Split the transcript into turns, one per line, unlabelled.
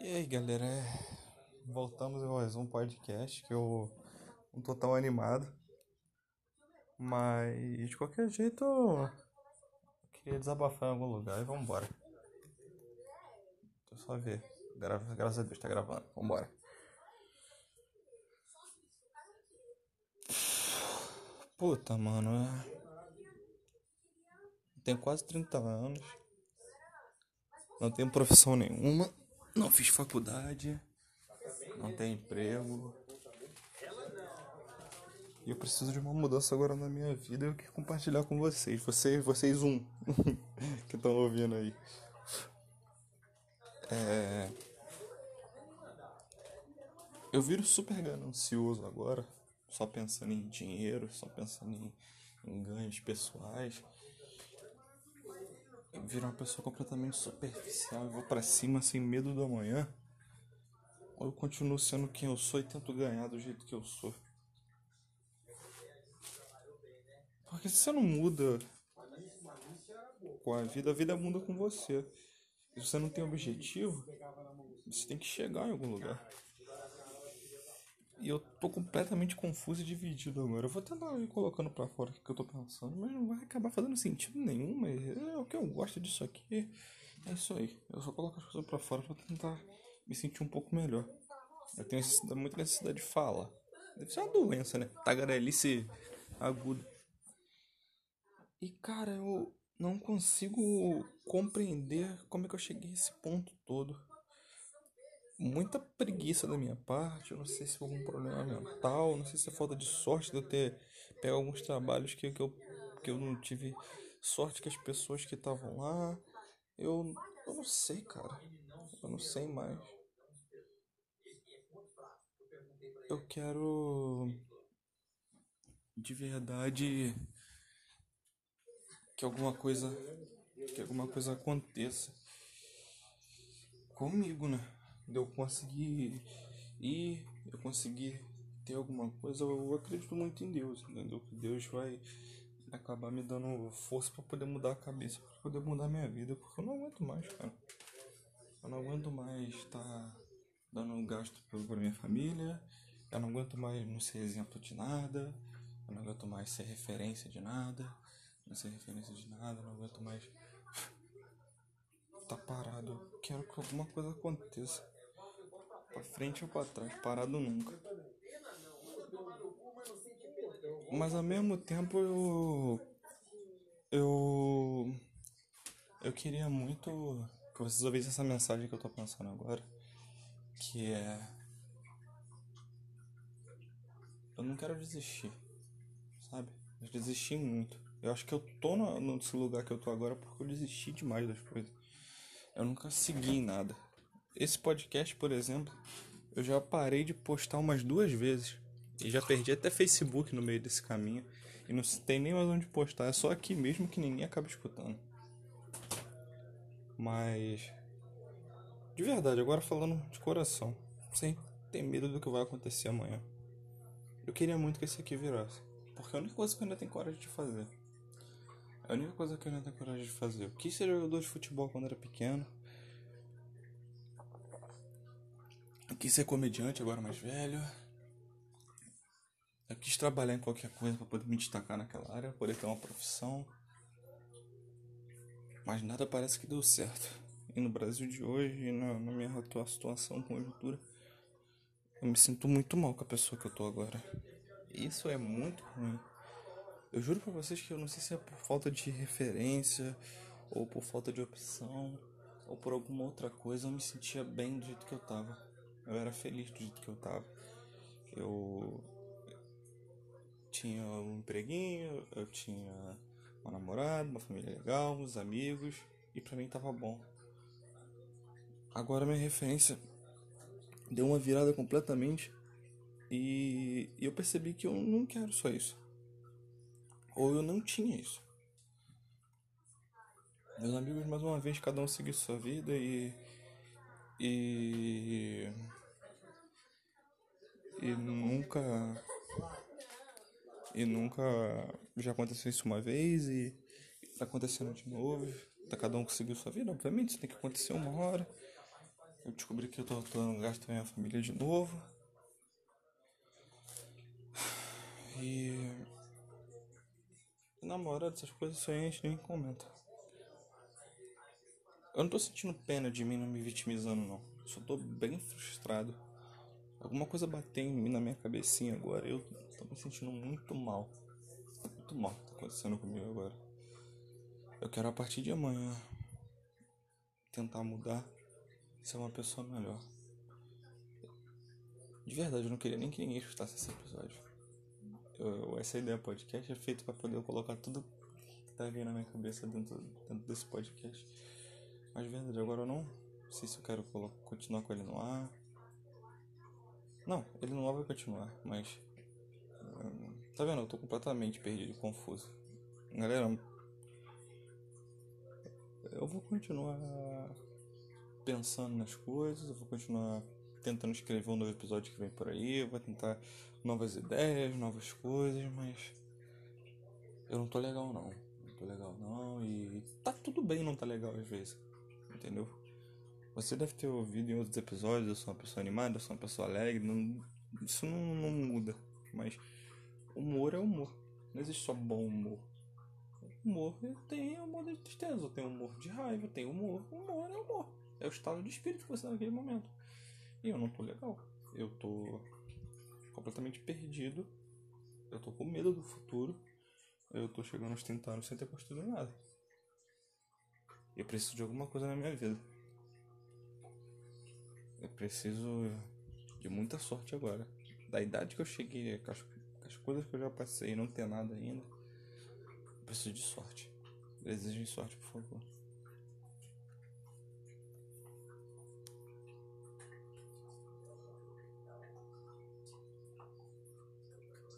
E aí, galera, é, voltamos a mais um podcast que eu não tô tão animado, mas de qualquer jeito eu queria desabafar em algum lugar e vambora. Eu só ver, Gra graças a Deus tá gravando, vambora. Puta, mano, é... tenho quase 30 anos, não tenho profissão nenhuma. Não fiz faculdade, não tenho emprego. E eu preciso de uma mudança agora na minha vida. Eu quero compartilhar com vocês. Vocês, vocês um que estão ouvindo aí. É... Eu viro super ganancioso agora, só pensando em dinheiro, só pensando em, em ganhos pessoais viro uma pessoa completamente superficial e vou para cima sem medo do amanhã? Ou eu continuo sendo quem eu sou e tento ganhar do jeito que eu sou? Porque se você não muda com a vida, a vida muda com você. Se você não tem objetivo, você tem que chegar em algum lugar. E eu tô completamente confuso e dividido agora. Eu vou tentar ir colocando pra fora o que eu tô pensando, mas não vai acabar fazendo sentido nenhum. Mas é o que eu gosto disso aqui. É isso aí. Eu só coloco as coisas pra fora pra tentar me sentir um pouco melhor. Eu tenho necessidade, muita necessidade de falar. Deve ser uma doença, né? Tagarelice aguda. E cara, eu não consigo compreender como é que eu cheguei a esse ponto todo muita preguiça da minha parte. Eu não sei se foi algum problema mental, não sei se é falta de sorte de eu ter pego alguns trabalhos que, que, eu, que eu não tive sorte que as pessoas que estavam lá. Eu, eu não sei, cara. Eu não sei mais. Eu quero de verdade que alguma coisa que alguma coisa aconteça comigo, né? Eu conseguir ir, eu conseguir ter alguma coisa, eu acredito muito em Deus, entendeu? Que Deus vai acabar me dando força para poder mudar a cabeça, para poder mudar minha vida, porque eu não aguento mais, cara. Eu não aguento mais estar tá dando gasto para minha família, eu não aguento mais não ser exemplo de nada, eu não aguento mais ser referência de nada, não ser referência de nada, eu não aguento mais tá parado. Eu quero que alguma coisa aconteça. Pra frente ou pra trás, parado nunca. Mas ao mesmo tempo eu. Eu. Eu queria muito que vocês ouvissem essa mensagem que eu tô pensando agora. Que é. Eu não quero desistir. Sabe? Eu desisti muito. Eu acho que eu tô no, nesse lugar que eu tô agora porque eu desisti demais das coisas. Eu nunca segui nada. Esse podcast, por exemplo, eu já parei de postar umas duas vezes. E já perdi até Facebook no meio desse caminho. E não tem nem mais onde postar. É só aqui mesmo que ninguém acaba escutando. Mas. De verdade, agora falando de coração. Sem ter medo do que vai acontecer amanhã. Eu queria muito que esse aqui virasse. Porque é a única coisa que eu ainda tenho coragem de fazer. É a única coisa que eu ainda tenho coragem de fazer. Eu quis ser jogador de futebol quando era pequeno. Eu quis ser comediante agora mais velho. Eu quis trabalhar em qualquer coisa para poder me destacar naquela área, poder ter uma profissão. Mas nada parece que deu certo. E no Brasil de hoje, na, na minha atual situação, conjuntura, eu me sinto muito mal com a pessoa que eu tô agora. Isso é muito ruim. Eu juro pra vocês que eu não sei se é por falta de referência, ou por falta de opção, ou por alguma outra coisa, eu me sentia bem do jeito que eu tava. Eu era feliz do jeito que eu tava. Eu tinha um empreguinho, eu tinha uma namorada, uma família legal, uns amigos, e pra mim tava bom. Agora minha referência deu uma virada completamente e eu percebi que eu não quero só isso. Ou eu não tinha isso. Meus amigos, mais uma vez, cada um seguiu sua vida e. E e nunca e nunca já aconteceu isso uma vez e tá acontecendo de novo tá cada um conseguiu sua vida obviamente isso tem que acontecer uma hora Eu descobri que eu tô dando gasto com minha família de novo. E. Na moral dessas coisas aí a gente nem comenta. Eu não tô sentindo pena de mim não me vitimizando, não. Só tô bem frustrado. Alguma coisa bateu em mim na minha cabecinha agora. Eu tô me sentindo muito mal. Muito mal tá acontecendo comigo agora. Eu quero a partir de amanhã tentar mudar, ser uma pessoa melhor. De verdade, eu não queria nem que ninguém escutasse esse episódio. Eu, essa ideia podcast é feita para poder colocar tudo que tá vindo na minha cabeça dentro, dentro desse podcast. Mas de verdade, agora eu não sei se eu quero continuar com ele no ar. Não, ele não vai continuar, mas. Hum, tá vendo? Eu tô completamente perdido confuso. Galera, eu vou continuar pensando nas coisas, eu vou continuar tentando escrever um novo episódio que vem por aí, eu vou tentar novas ideias, novas coisas, mas eu não tô legal não. Não tô legal não e tá tudo bem não tá legal às vezes. Entendeu? Você deve ter ouvido em outros episódios, eu sou uma pessoa animada, eu sou uma pessoa alegre, não, isso não, não muda. Mas humor é humor. Não existe só bom humor. Humor tem humor de tristeza, tem humor de raiva, tem humor. Humor é humor. É o estado de espírito que você tá naquele momento. E eu não tô legal. Eu tô completamente perdido. Eu tô com medo do futuro. Eu tô chegando aos 30 anos sem ter construído nada. Eu preciso de alguma coisa na minha vida. Eu preciso de muita sorte agora. Da idade que eu cheguei, com as, com as coisas que eu já passei, não ter nada ainda. Eu preciso de sorte. Desejem sorte, por favor.